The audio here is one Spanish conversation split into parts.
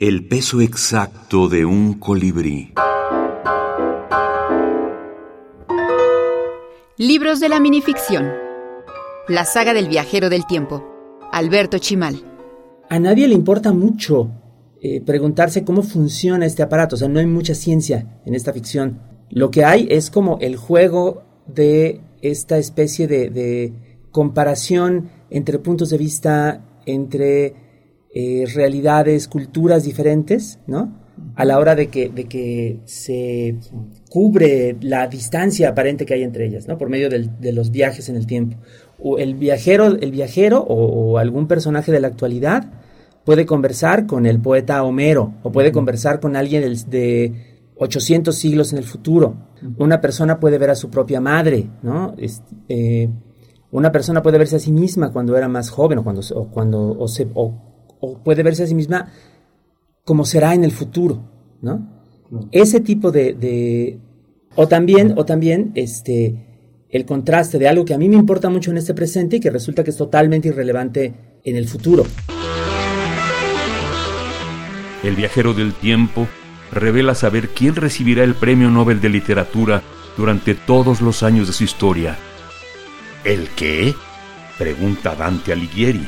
El peso exacto de un colibrí. Libros de la minificción. La saga del viajero del tiempo. Alberto Chimal. A nadie le importa mucho eh, preguntarse cómo funciona este aparato. O sea, no hay mucha ciencia en esta ficción. Lo que hay es como el juego de esta especie de, de comparación entre puntos de vista, entre eh, realidades, culturas diferentes, ¿no? A la hora de que, de que se cubre la distancia aparente que hay entre ellas, ¿no? Por medio de los viajes en el tiempo. O el viajero, el viajero o, algún personaje de la actualidad puede conversar con el poeta Homero o puede conversar con alguien de 800 siglos en el futuro. Una persona puede ver a su propia madre, ¿no? Eh, una persona puede verse a sí misma cuando era más joven o cuando, cuando o se, o puede verse a sí misma como será en el futuro, ¿no? Ese tipo de, o también, o también, este, el contraste de algo que a mí me importa mucho en este presente y que resulta que es totalmente irrelevante en el futuro. El viajero del tiempo revela saber quién recibirá el Premio Nobel de Literatura durante todos los años de su historia. ¿El qué? pregunta Dante Alighieri.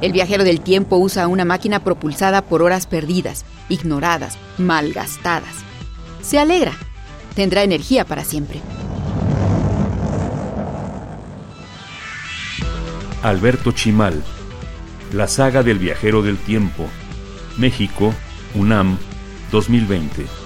El viajero del tiempo usa una máquina propulsada por horas perdidas, ignoradas, malgastadas. Se alegra. Tendrá energía para siempre. Alberto Chimal. La saga del viajero del tiempo. México, UNAM, 2020.